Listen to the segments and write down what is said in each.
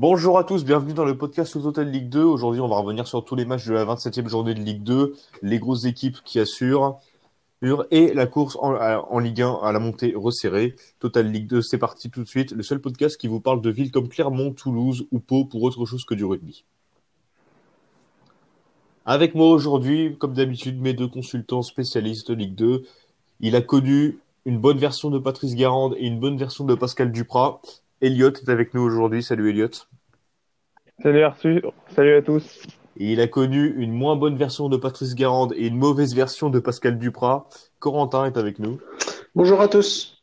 Bonjour à tous, bienvenue dans le podcast au Total Ligue 2. Aujourd'hui, on va revenir sur tous les matchs de la 27e journée de Ligue 2, les grosses équipes qui assurent et la course en, Ligue 1 à la montée resserrée. Total Ligue 2, c'est parti tout de suite. Le seul podcast qui vous parle de villes comme Clermont, Toulouse ou Pau pour autre chose que du rugby. Avec moi aujourd'hui, comme d'habitude, mes deux consultants spécialistes de Ligue 2. Il a connu une bonne version de Patrice Garande et une bonne version de Pascal Duprat. Elliot est avec nous aujourd'hui. Salut Elliot. Salut Arthur, salut à tous. il a connu une moins bonne version de Patrice Garande et une mauvaise version de Pascal Duprat. Corentin est avec nous. Bonjour à tous.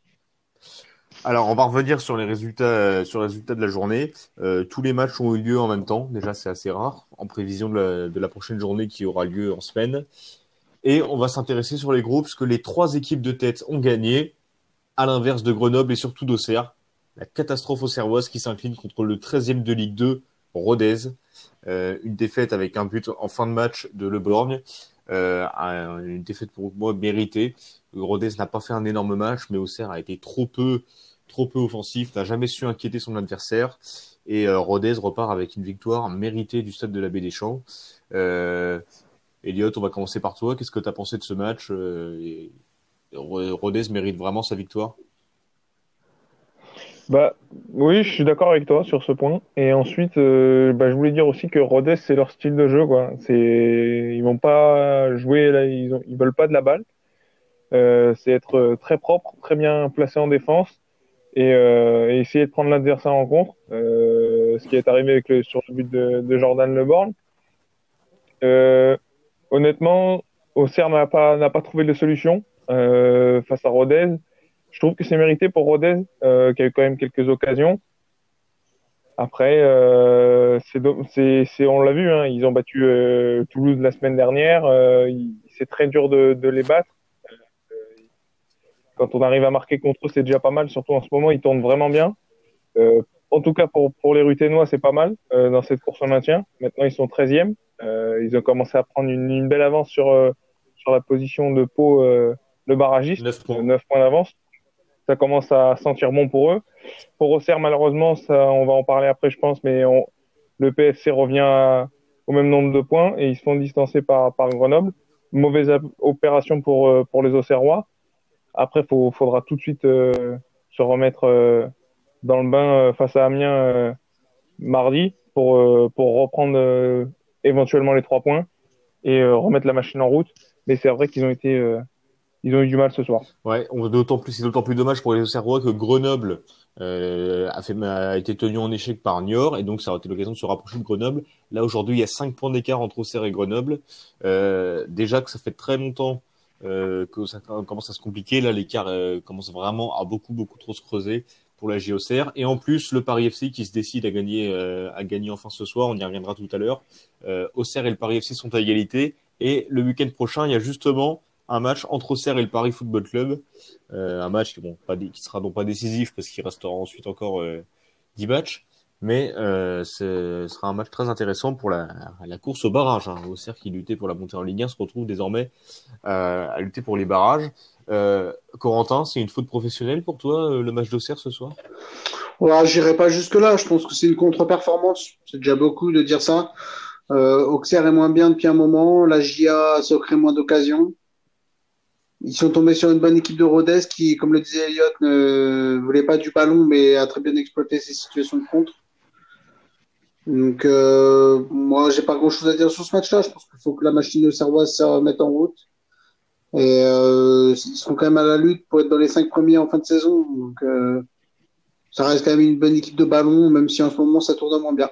Alors, on va revenir sur les résultats, sur les résultats de la journée. Euh, tous les matchs ont eu lieu en même temps. Déjà, c'est assez rare, en prévision de la, de la, prochaine journée qui aura lieu en semaine. Et on va s'intéresser sur les groupes, puisque les trois équipes de tête ont gagné, à l'inverse de Grenoble et surtout d'Auxerre la catastrophe au Servoise qui s'incline contre le 13e de Ligue 2, Rodez. Euh, une défaite avec un but en fin de match de Le Borgne. Euh, une défaite pour moi méritée. Rodez n'a pas fait un énorme match, mais Auxerre a été trop peu, offensif, n'a jamais su inquiéter son adversaire. Et euh, Rodez repart avec une victoire méritée du stade de la Baie des Champs. Elliot, on va commencer par toi. Qu'est-ce que tu as pensé de ce match Rodez mérite vraiment sa victoire? Bah oui, je suis d'accord avec toi sur ce point. Et ensuite, euh, bah, je voulais dire aussi que Rodez c'est leur style de jeu quoi. Ils vont pas jouer là, ils, ont... ils veulent pas de la balle. Euh, c'est être très propre, très bien placé en défense et, euh, essayer de prendre l'adversaire en compte. Euh, ce qui est arrivé avec le sur le but de, de Jordan Leborn. Euh, honnêtement, Auxerre n'a pas n'a pas trouvé de solution face à Rodez je trouve que c'est mérité pour Rodez, euh, qui a eu quand même quelques occasions. Après, euh, c'est, on l'a vu, hein, ils ont battu euh, Toulouse la semaine dernière. C'est très dur de, de les battre. Quand on arrive à marquer contre eux, c'est déjà pas mal. Surtout en ce moment, ils tournent vraiment bien. En tout cas, pour, pour les Ruténois, c'est pas mal dans cette course en maintien. Maintenant, ils sont 13e. ils ont commencé à prendre une, une belle avance sur, sur la position de Pau, le barragiste. 9 points, 9 points d'avance ça commence à sentir bon pour eux. Pour Auxerre, malheureusement, ça, on va en parler après, je pense, mais on, le PFC revient au même nombre de points et ils se font distancer par, par Grenoble. Mauvaise opération pour, euh, pour les Auxerrois. Après, il faudra tout de suite euh, se remettre euh, dans le bain face à Amiens mardi pour, pour reprendre éventuellement les trois points et remettre la machine en route. Mais c'est vrai qu'ils ont été ils ont eu du mal ce soir. D'autant plus, c'est d'autant plus dommage pour les Auxerrois que Grenoble euh, a, été tenu en échec par Niort et donc ça a été l'occasion de se rapprocher de Grenoble. Là aujourd'hui, il y a 5 points d'écart entre Auxerre et Grenoble. Euh, déjà que ça fait très longtemps euh, que ça commence à se compliquer. Là, l'écart commence vraiment à beaucoup beaucoup trop se creuser pour la JOCR. Et en plus, le Paris FC qui se décide à gagner, à enfin ce soir, on y reviendra tout à l'heure. Auxerre et le Paris FC sont à égalité. Et le week-end prochain, il y a justement un match entre Auxerre et le Paris Football Club. Euh, un match qui, bon, pas, qui sera donc pas décisif parce qu'il restera ensuite encore euh, 10 matchs. Mais euh, ce sera un match très intéressant pour la, la course au barrage. Hein. Auxerre qui luttait pour la montée en Ligue 1 se retrouve désormais euh, à lutter pour les barrages. Euh, Corentin, c'est une faute professionnelle pour toi euh, le match d'Auxerre ce soir? Ouais, j'irai pas jusque là. Je pense que c'est une contre-performance. C'est déjà beaucoup de dire ça. Euh, Auxerre est moins bien depuis un moment. La se crée moins d'occasions. Ils sont tombés sur une bonne équipe de Rodez qui, comme le disait Elliott, ne voulait pas du ballon, mais a très bien exploité ses situations de contre. Donc, euh, moi, j'ai pas grand chose à dire sur ce match-là. Je pense qu'il faut que la machine de Servoise se remette en route. Et euh, ils seront quand même à la lutte pour être dans les cinq premiers en fin de saison. Donc, euh, ça reste quand même une bonne équipe de ballon, même si en ce moment ça tourne moins bien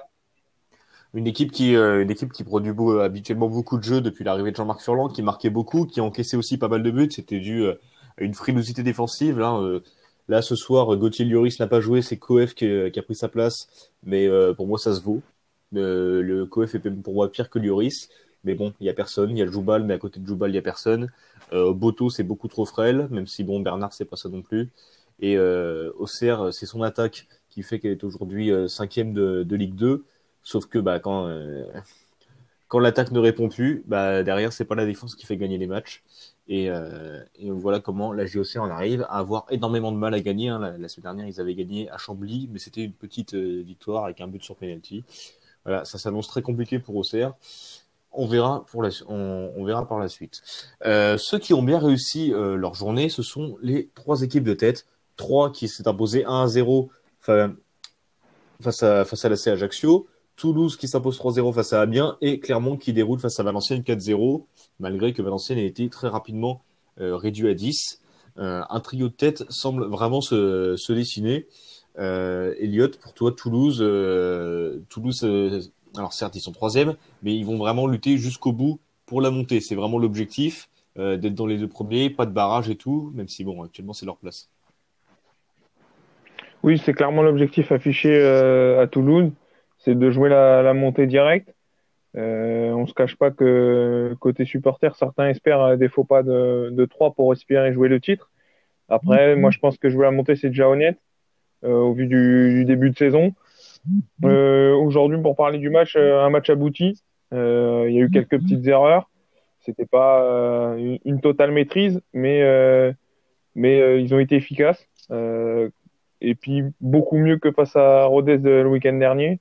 une équipe qui euh, une équipe qui produit beau, habituellement beaucoup de jeux depuis l'arrivée de Jean-Marc Furlan, qui marquait beaucoup, qui encaissait aussi pas mal de buts. C'était dû euh, à une frilosité défensive. Là, euh, là ce soir, Gauthier Lloris n'a pas joué, c'est Koef qui, a pris sa place, mais pour moi ça se vaut. le Koef est pour moi pire que Lloris, mais bon, il y a personne. Il y a Joubal, mais à côté de Joubal, il y a personne. Boto, c'est beaucoup trop frêle, même si bon Bernard c'est pas ça non plus. Et Auxerre, c'est son attaque qui fait qu'elle est aujourd'hui cinquième de, de Ligue 2 Sauf que bah, quand, euh, quand l'attaque ne répond plus, bah, derrière, c'est pas la défense qui fait gagner les matchs. Et, euh, voilà comment la JOC en arrive à avoir énormément de mal à gagner. Hein. La, semaine dernière, ils avaient gagné à Chambly, mais c'était une petite euh, victoire avec un but sur penalty. Voilà, ça s'annonce très compliqué pour Auxerre. On verra, pour on, verra par la suite. Ceux qui ont bien réussi leur journée, ce sont les trois équipes de tête. Trois qui s'est imposé 1 à 0 face à, face à la C Ajaccio. Toulouse qui s'impose 3-0 face à Amiens et Clermont qui déroule face à Valenciennes 4-0, malgré que Valenciennes ait été très rapidement euh, réduit à 10. Euh, un trio de tête semble vraiment se, dessiner. Euh, Elliot, pour toi, Toulouse, Toulouse, alors certes ils sont troisième, mais ils vont vraiment lutter jusqu'au bout pour la montée. C'est vraiment l'objectif d'être dans les deux premiers, pas de barrage et tout, même si bon, actuellement c'est leur place. Oui, c'est clairement l'objectif affiché à Toulouse c'est de jouer la, la montée directe. Euh, on se cache pas que côté supporter, certains espèrent des faux pas de, de 3 pour espérer jouer le titre. Après, mhm. moi je pense que jouer la montée c'est déjà honnête euh, au vu du, du, début de saison. Mhm. Euh, Aujourd'hui, pour parler du match, euh, un match abouti. Il y a eu quelques petites erreurs. C'était pas une, une, totale maîtrise, mais mais ils ont été efficaces. et puis beaucoup mieux que face à Rodez le week-end dernier.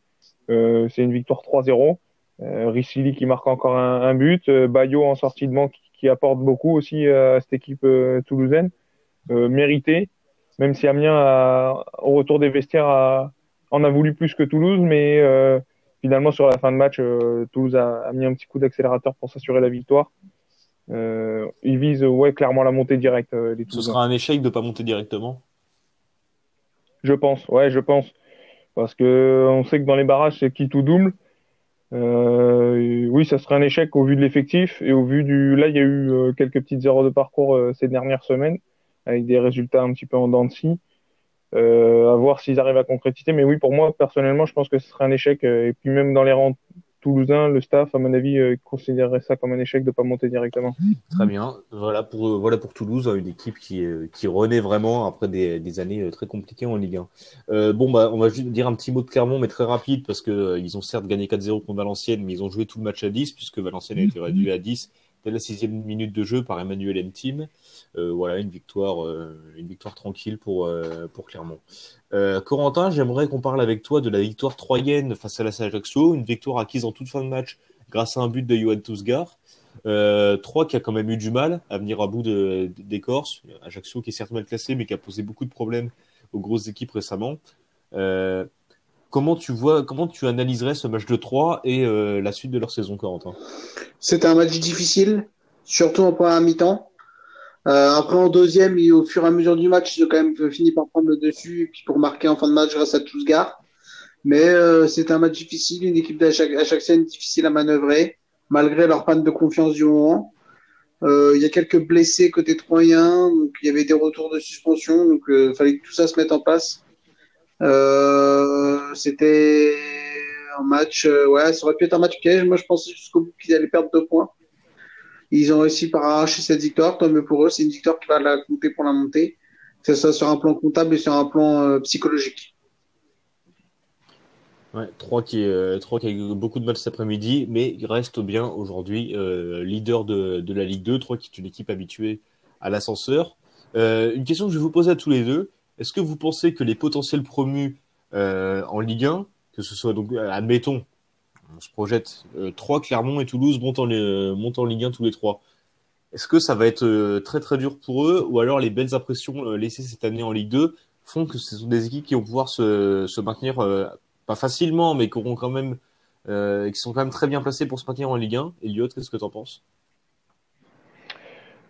Euh, c'est une victoire 3-0. Euh, Ricili qui marque encore un, un but. Euh, Bayo en sortie de banque qui, qui apporte beaucoup aussi à cette équipe toulousaine. mérité, même si Amiens, a, au retour des vestiaires, a, en a voulu plus que Toulouse, mais finalement sur la fin de match, Toulouse a, a, mis un petit coup d'accélérateur pour s'assurer la victoire. Euh, ils visent ouais, clairement la montée directe. les Ce sera un échec de ne pas monter directement? Je pense, ouais, je pense. Parce que on sait que dans les barrages, c'est qui tout double. Euh, oui, ça serait un échec au vu de l'effectif et au vu du. Là, il y a eu euh, quelques petites erreurs de parcours euh, ces dernières semaines avec des résultats un petit peu en dents de scie. Euh, à voir s'ils arrivent à concrétiser. Mais oui, pour moi, personnellement, je pense que ce serait un échec. Et puis même dans les rangs toulousain, le staff, à mon avis, euh, considérerait ça comme un échec de ne pas monter directement. Très bien. Voilà pour, euh, voilà pour Toulouse, hein, une équipe qui, euh, qui renaît vraiment après des, des années très compliquées en Ligue 1. Euh, bon, bah, on va juste dire un petit mot de Clermont, mais très rapide, parce que ils ont certes gagné 4-0 contre Valenciennes, mais ils ont joué tout le match à 10, puisque Valenciennes a été réduit à 10 la sixième minute de jeu par Emmanuel Mtim. Euh, voilà, une victoire, euh, une victoire tranquille pour, euh, Clermont. Corentin, j'aimerais qu'on parle avec toi de la victoire troyenne face à la Ajaccio, une victoire acquise en toute fin de match grâce à un but de Johan Tousgar. Euh, Troyes qui a quand même eu du mal à venir à bout de, de, des Corses. Ajaccio qui est certes mal classé, mais qui a posé beaucoup de problèmes aux grosses équipes récemment. Euh, comment tu vois, comment tu analyserais ce match de 3 et euh, la suite de leur saison, Corentin? C'était un match difficile, surtout en première mi-temps. Euh, après, en deuxième, et au fur et à mesure du match, ils ont quand même fini par prendre le dessus et puis pour marquer en fin de match grâce à Tousgar. Mais euh, c'était un match difficile, une équipe d'Ajaxienne difficile à manœuvrer, malgré leur panne de confiance du moment. Il y a quelques blessés côté troyen, donc il y avait des retours de suspension, donc il fallait que tout ça se mette en place. Euh, c'était un match, ouais, ça aurait pu être un match piège. Moi, je pensais jusqu'au bout qu'ils allaient perdre deux points. Ils ont réussi par arracher cette victoire. Tant mieux pour eux. C'est une victoire qui va la compter pour la montée. C'est ça sur un plan comptable et sur un plan euh, psychologique. Ouais, 3 qui, euh, 3 qui a eu beaucoup de mal cet après-midi, mais reste bien aujourd'hui euh, leader de, de, la Ligue 2. 3 qui est une équipe habituée à l'ascenseur. Euh, une question que je vais vous poser à tous les deux. Est-ce que vous pensez que les potentiels promus euh, en Ligue 1, que ce soit donc, admettons, on se projette euh, 3 Clermont et Toulouse montent en, euh, Ligue 1 tous les trois. Est-ce que ça va être euh, très très dur pour eux ou alors les belles impressions euh, laissées cette année en Ligue 2 font que ce sont des équipes qui vont pouvoir se, maintenir euh, pas facilement mais qui auront quand même qui sont quand même très bien placées pour se maintenir en Ligue 1 Elliot, qu'est-ce que tu en penses?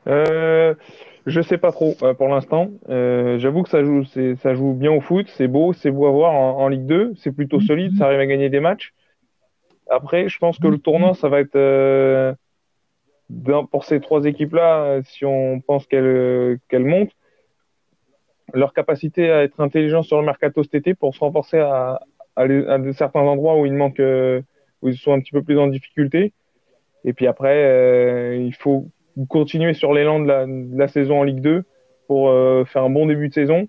Euh, je sais pas trop euh, pour l'instant. Euh, J'avoue que ça joue, ça joue bien au foot, c'est beau, c'est beau à voir en, en Ligue 2, c'est plutôt solide, ça arrive à gagner des matchs. Après, je pense que le tournant, ça va être euh, pour ces trois équipes-là, si on pense qu'elles qu'elles montent, leur capacité à être intelligent sur le mercato cet été pour se renforcer à, à, les, à certains endroits où ils manquent, euh, où ils sont un petit peu plus en difficulté. Et puis après, euh, il faut continuer sur l'élan de la, de la saison en Ligue 2 pour euh, faire un bon début de saison,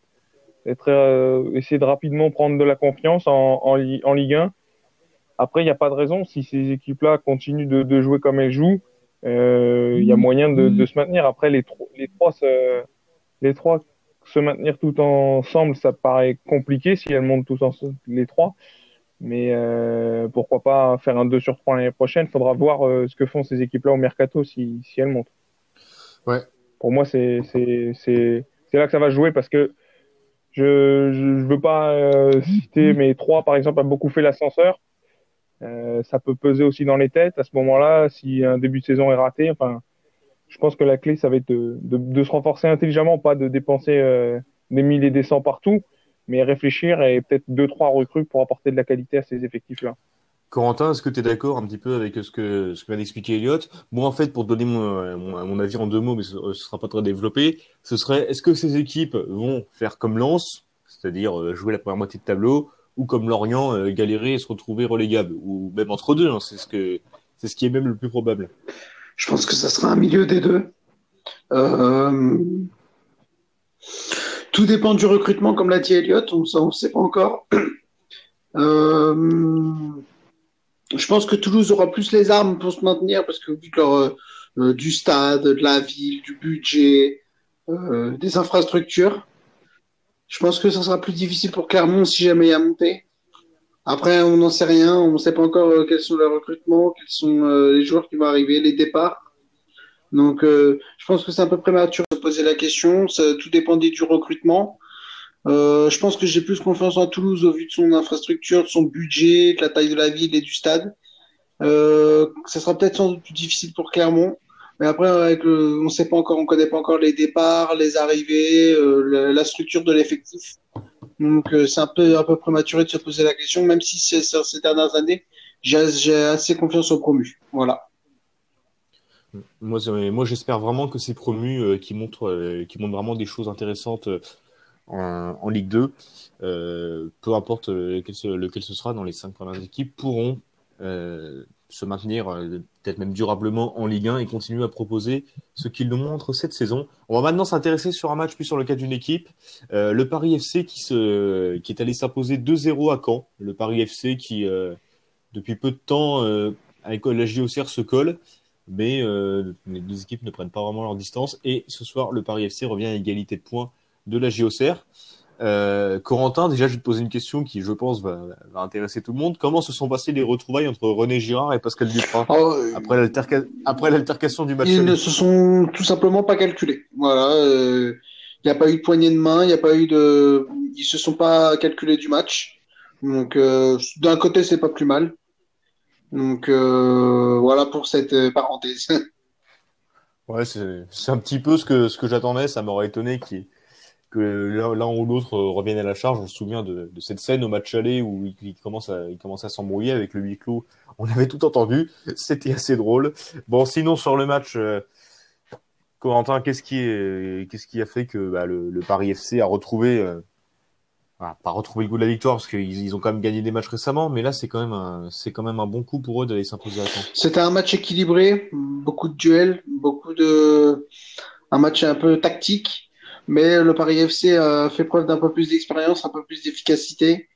être, euh, essayer de rapidement prendre de la confiance en, en, Ligue 1 Après, il n'y a pas de raison si ces équipes-là continuent de, de, jouer comme elles jouent. Il y a moyen de, de, se maintenir. Après, les, les trois, se, les trois se maintenir tout ensemble, ça paraît compliqué si elles montent tous ensemble, les trois. Mais euh, pourquoi pas faire un 2 sur 3 l'année prochaine Faudra voir euh, ce que font ces équipes-là au mercato si, si elles montent. Ouais. Pour moi, c'est là que ça va jouer parce que je je, veux pas euh, citer, mais 3 par exemple a beaucoup fait l'ascenseur. Euh, ça peut peser aussi dans les têtes à ce moment-là si un début de saison est raté. Enfin, je pense que la clé, ça va être de, de, de se renforcer intelligemment, pas de dépenser euh, des milliers et des cents partout, mais réfléchir et peut-être deux, trois recrues pour apporter de la qualité à ces effectifs-là. Corentin, est-ce que tu es d'accord un petit peu avec ce que, ce que vient d'expliquer Elliot Moi, en fait, pour donner mon, mon, mon, avis en deux mots, mais ce ne sera pas très développé, ce serait est-ce que ces équipes vont faire comme Lens, c'est-à-dire euh, jouer la première moitié de tableau, ou comme Lorient, euh, galérer et se retrouver relégable, ou même entre deux, hein, c'est ce que c'est ce qui est même le plus probable. Je pense que ça sera un milieu des deux. Euh... Tout dépend du recrutement, comme l'a dit Elliot, on ne sait pas encore. Euh... Je pense que Toulouse aura plus les armes pour se maintenir parce que vu que leur, euh, du stade, de la ville, du budget, euh, des infrastructures, je pense que ça sera plus difficile pour Clermont si jamais il y a monté. Après, on n'en sait rien, on ne sait pas encore euh, quels sont les recrutements, quels sont euh, les joueurs qui vont arriver, les départs. Donc, euh, je pense que c'est un peu prématuré de poser la question. Ça, tout dépendait du recrutement. Euh, je pense que j'ai plus confiance en Toulouse au vu de son infrastructure, de son budget, de la taille de la ville et du stade. Euh, ça sera peut-être sans doute plus difficile pour Clermont. Mais après, avec le, on sait pas encore, on connaît pas encore les départs, les arrivées, euh, la, structure de l'effectif. Donc, euh, c'est un peu, un peu prématuré de se poser la question, même si c'est, ces dernières années, j'ai assez confiance aux promus. Voilà. Moi, j'espère vraiment que ces promus euh, qui montrent, euh, qui montrent vraiment des choses intéressantes euh, en, Ligue 2, peu importe lequel ce, ce, sera dans les cinq premières équipes, pourront se maintenir peut-être même durablement en Ligue 1 et continuer à proposer ce qu'ils nous montrent cette saison. On va maintenant s'intéresser sur un match plus sur le cas d'une équipe, le Paris FC qui, qui est allé s'imposer 2-0 à Caen. Le Paris FC qui, depuis peu de temps, avec la JOCR se colle mais euh, les deux équipes ne prennent pas vraiment leur distance. Et ce soir, le Paris FC revient à égalité de points de la JOCR. Euh, Corentin, déjà, je vais te poser une question qui, je pense, va, va, intéresser tout le monde. Comment se sont passées les retrouvailles entre René Girard et Pascal Duprat oh, après l'altercation du match Ils ne se sont tout simplement pas calculés. Voilà. Il euh, n'y a pas eu de poignée de main, il n'y a pas eu de, ils se sont pas calculés du match. Donc, euh, d'un côté, c'est pas plus mal. Donc euh, voilà pour cette euh, parenthèse. Ouais, c'est un petit peu ce que j'attendais. Ça m'aurait étonné qu que l'un ou l'autre revienne à la charge. On se souvient de, cette scène au match aller où il, commence à s'embrouiller avec le huis clos. On avait tout entendu. C'était assez drôle. Bon, sinon sur le match, euh, Corentin, qu'est-ce qui est qu'est-ce qui a fait que bah, le, Paris FC a retrouvé euh, voilà, pas retrouver le goût de la victoire parce qu'ils ils ont quand même gagné des matchs récemment, mais là c'est quand même un, c'est quand même un bon coup pour eux d'aller s'imposer à temps. C'était un match équilibré, beaucoup de duels, beaucoup de, un match un peu tactique, mais le Paris FC a fait preuve d'un peu plus d'expérience, un peu plus d'efficacité.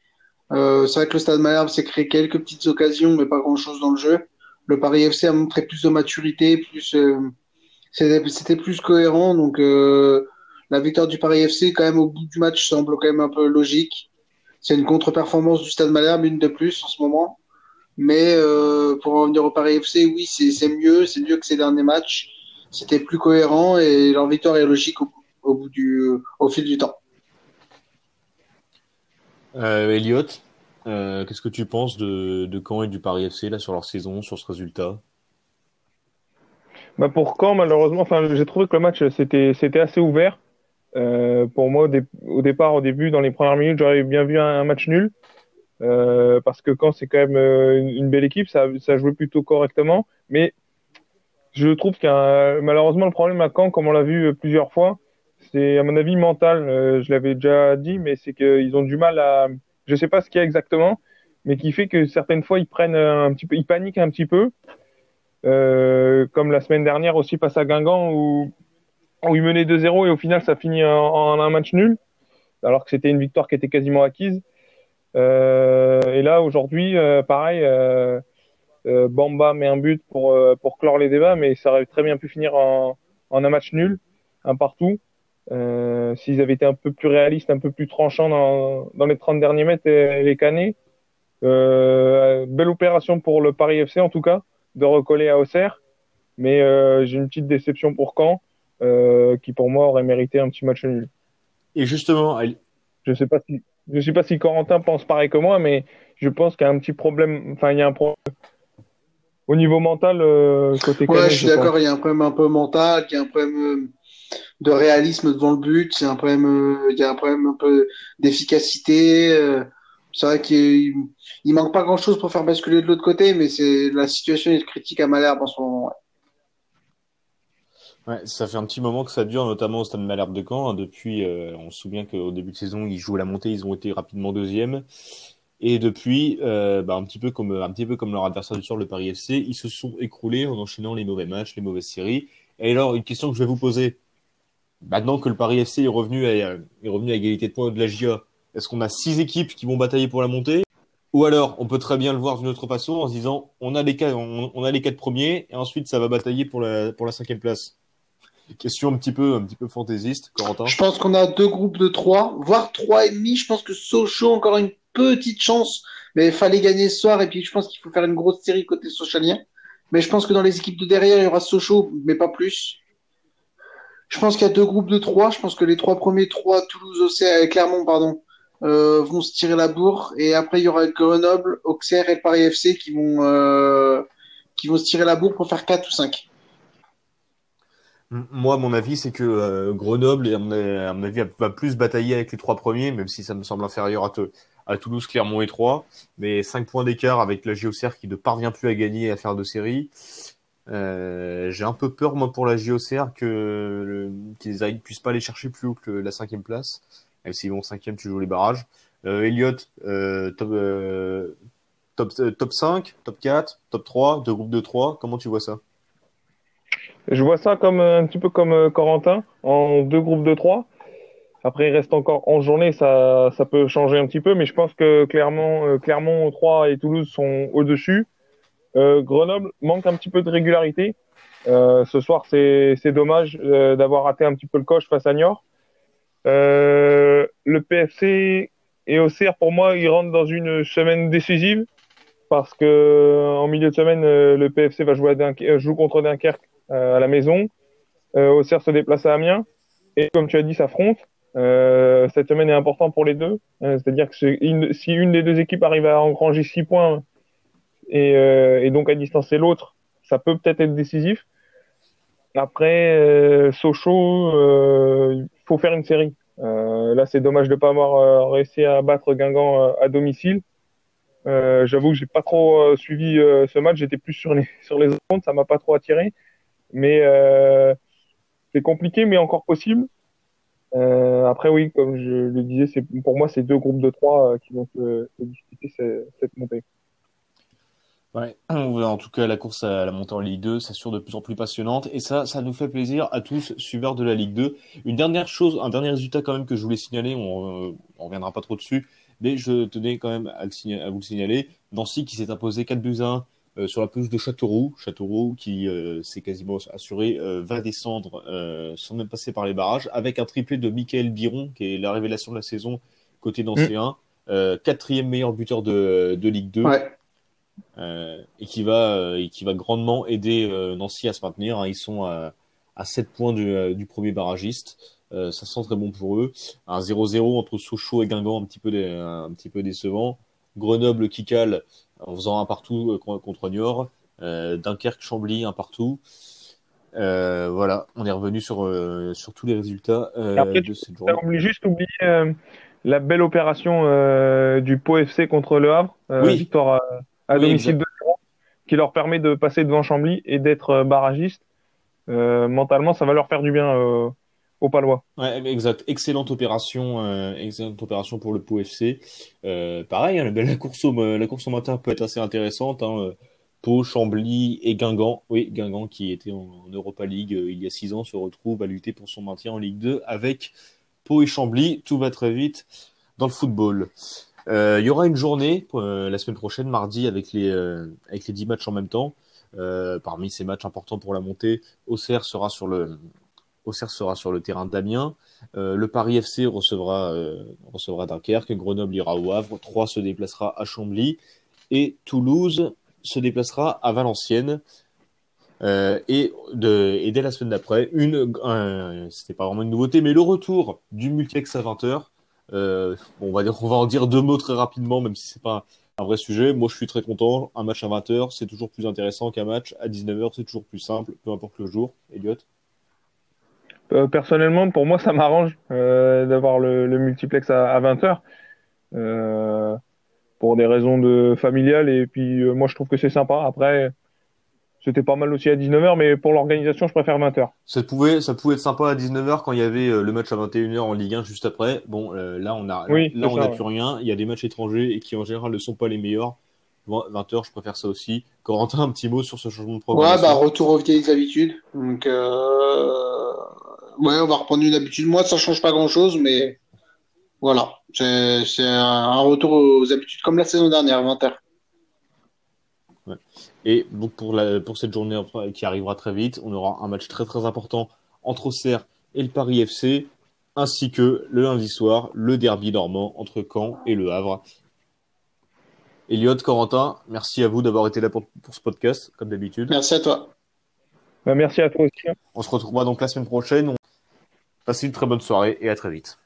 Euh, c'est vrai que le Stade Malherbe s'est créé quelques petites occasions, mais pas grand chose dans le jeu. Le Paris FC a montré plus de maturité, plus, euh, c'était plus cohérent, donc. Euh, la victoire du Paris FC, quand même, au bout du match, semble quand même un peu logique. C'est une contre-performance du Stade Malherbe, une de plus en ce moment. Mais euh, pour en revenir au Paris FC, oui, c'est mieux, c'est mieux que ces derniers matchs. C'était plus cohérent et leur victoire est logique au, au bout du, au fil du temps. Euh, Elliot, euh, qu'est-ce que tu penses de, de Caen et du Paris FC là sur leur saison, sur ce résultat? Bah Pour Caen, malheureusement, j'ai trouvé que le match c'était assez ouvert. Euh, pour moi, au, départ, au début, dans les premières minutes, j'aurais bien vu un, match nul. Euh, parce que quand c'est quand même euh, une, belle équipe, ça, ça jouait plutôt correctement. Mais je trouve a malheureusement le problème à Caen, comme on l'a vu plusieurs fois, c'est à mon avis mental. Euh, je l'avais déjà dit, mais c'est qu'ils ont du mal à, je sais pas ce qu'il y a exactement, mais qui fait que certaines fois ils prennent un petit peu, ils paniquent un petit peu, euh, comme la semaine dernière aussi face à Guingamp où où il menait 2-0 et au final ça finit en, un match nul, alors que c'était une victoire qui était quasiment acquise. et là, aujourd'hui, pareil, Bamba met un but pour, pour clore les débats, mais ça aurait très bien pu finir en, en un match nul, un partout. S'ils avaient été un peu plus réalistes, un peu plus tranchants dans, dans les 30 derniers mètres et les canets. belle opération pour le Paris FC en tout cas, de recoller à Auxerre. Mais j'ai une petite déception pour Caen, qui pour moi aurait mérité un petit match nul. Et justement, je sais pas si je sais pas si Corentin pense pareil que moi, mais je pense qu'il y a un petit problème. Enfin, il y a un problème au niveau mental euh, côté. Ouais, je suis d'accord. Il y a un problème un peu mental, il y a un problème euh, de réalisme devant le but, c'est un problème. Euh, il y a un problème un peu d'efficacité. c'est vrai qu'il il manque pas grand chose pour faire basculer de l'autre côté, mais c'est la situation est critique à Malherbe en ce moment. Ouais, ça fait un petit moment que ça dure, notamment au stade Malherbe de Caen. Hein. Depuis, euh, on se souvient qu'au début de saison, ils jouaient la montée, ils ont été rapidement deuxième. Et depuis, euh, bah, un petit peu comme leur adversaire du soir, le Paris FC, ils se sont écroulés en enchaînant les mauvais matchs, les mauvaises séries. Et alors, une question que je vais vous poser maintenant que le Paris FC est revenu à, est revenu à égalité de points de la GIA, est-ce qu'on a six équipes qui vont batailler pour la montée? Ou alors, on peut très bien le voir d'une autre façon en se disant, on a les quatre, on, a les quatre premiers, et ensuite ça va batailler pour la, pour la cinquième place. Question un petit peu, un petit peu fantaisiste, Corentin. Je pense qu'on a deux groupes de trois, voire trois et demi. Je pense que Sochaux encore une petite chance, mais il fallait gagner ce soir. Et puis je pense qu'il faut faire une grosse série côté socialien. Mais je pense que dans les équipes de derrière, il y aura Sochaux, mais pas plus. Je pense qu'il y a deux groupes de trois. Je pense que les trois premiers, trois Toulouse, Auxerre, Clermont, pardon, euh, vont se tirer la bourre. Et après, il y aura Grenoble, Auxerre et Paris FC qui vont euh, qui vont se tirer la bourre pour faire quatre ou cinq. Moi, mon avis, c'est que euh, Grenoble, à mon, avis, va plus batailler avec les trois premiers, même si ça me semble inférieur à, Toulouse, Clermont et Troyes. Mais cinq points d'écart avec la JOCR qui ne parvient plus à gagner et à faire de séries. Euh, j'ai un peu peur, moi, pour la JOCR que qu'ils ne puissent pas aller chercher plus haut que la cinquième place. Même s'ils vont cinquième, tu joues les barrages. Euh, Elliott, euh, top, top, top 5, top 4, top 3, deux groupes de 3. Comment tu vois ça? Je vois ça comme un petit peu comme euh, Corentin, en deux groupes de trois. Après, il reste encore en journée, ça, ça peut changer un petit peu, mais je pense que clairement, euh, Clermont 3 et Toulouse sont au-dessus. Euh, Grenoble manque un petit peu de régularité. Euh, ce soir, c'est dommage euh, d'avoir raté un petit peu le coche face à Niort. le PFC et Auxerre, pour moi, ils rentrent dans une semaine décisive parce que en milieu de semaine, le PFC va jouer à joue contre Dunkerque euh, à la maison. Euh, Auxerre se déplace à Amiens. Et comme tu as dit, s'affrontent. Euh, cette semaine est importante pour les deux. C'est-à-dire que si une des deux équipes arrive à engranger six points et, donc à distancer l'autre, ça peut peut-être être décisif. Après, euh, Sochaux, il faut faire une série. Euh, là, c'est dommage de ne pas avoir réussi à battre Guingamp à domicile. J'avoue que j'ai pas trop suivi ce match. J'étais plus sur les sur les ondes, ça m'a pas trop attiré. Mais euh, c'est compliqué, mais encore possible. Euh, après, oui, comme je le disais, pour moi, c'est deux groupes de trois euh, qui vont se, discuter cette, montée. Ouais, en tout cas, la course à la montée en Ligue 2 s'assure de plus en plus passionnante et ça, ça nous fait plaisir à tous, suiveurs de la Ligue 2. Une dernière chose, un dernier résultat quand même que je voulais signaler, on, on reviendra pas trop dessus, mais je tenais quand même à, à vous le signaler. Nancy qui s'est imposé 4 buts à 1 euh, sur la pelouse de Châteauroux. Châteauroux qui euh, s'est quasiment assuré euh, va descendre sans même passer par les barrages avec un triplé de Michael Biron qui est la révélation de la saison côté d'ancien, mm. quatrième meilleur buteur de, de Ligue 2. et qui va et qui va grandement aider Nancy à se maintenir. Hein. Ils sont à, à 7 points du, du premier barragiste. ça sent très bon pour eux. Un 0-0 entre Sochaux et Guingamp un petit peu, un petit peu décevant. Grenoble qui cale en faisant un partout euh, contre Niort, euh, Dunkerque, Chambly, un partout. Euh, voilà, on est revenu sur, sur tous les résultats de cette journée. Juste oublier la belle opération du Pau FC contre Le Havre, victoire à, domicile de qui leur permet de passer devant Chambly et d'être barragiste. mentalement, ça va leur faire du bien au Palois. Exact. Excellente opération, euh, excellente opération pour le Pau FC. Euh, pareil, hein, la, course au, la matin peut être assez intéressante. Hein. Euh, Pau, Chambly et Guingamp. Oui, Guingamp qui était en, Europa League il y a six ans se retrouve à lutter pour son maintien en Ligue 2 avec Pau et Chambly. Tout va très vite dans le football. Il y aura une journée la semaine prochaine, mardi, avec les avec les 10 matchs en même temps. Parmi ces matchs importants pour la montée, Auxerre sera sur le Auxerre sera sur le terrain d'Amiens. Euh, le Paris FC recevra euh, recevra Dunkerque. Grenoble ira au Havre. Troyes se déplacera à Chambly et Toulouse se déplacera à Valenciennes. Euh, et, de, et dès la semaine d'après, une, un- c'était pas vraiment une nouveauté, mais le retour du multiplex à 20h. Euh, on va on va en dire deux mots très rapidement, même si c'est pas un vrai sujet. Moi, je suis très content. Un match à 20h, c'est toujours plus intéressant qu'un match à 19h, c'est toujours plus simple, peu importe le jour. Elliot. Euh, personnellement, pour moi, ça m'arrange euh, d'avoir le, le multiplex à, à 20h. Euh, pour des raisons de familiales. Et puis, euh, moi, je trouve que c'est sympa. Après, c'était pas mal aussi à 19h, mais pour l'organisation, je préfère 20h. Ça pouvait, ça pouvait être sympa à 19h quand il y avait le match à 21h en Ligue 1 juste après. Bon, euh, là, on a, Oui, là, c'est on ça, n'a ouais. plus rien. Il y a des matchs étrangers et qui, en général, ne sont pas les meilleurs. 20h, je préfère ça aussi. Corentin, un petit mot sur ce changement de Ouais, programme. bah retour aux vieilles habitudes. Donc, euh... ouais, on va reprendre une habitude. Moi, ça change pas grand-chose, mais voilà, c'est un retour aux habitudes comme la saison dernière, 20h. Et donc pour, la, pour cette journée qui arrivera très vite, on aura un match très très important entre Auxerre et le Paris FC, ainsi que le lundi soir, le derby normand entre Caen et Le Havre. Elliot, Corentin, merci à vous d'avoir été là pour, pour ce podcast, comme d'habitude. Merci à toi. Bah, merci à toi aussi. hein. On se retrouvera donc la semaine prochaine. Passez une très bonne soirée et à très vite.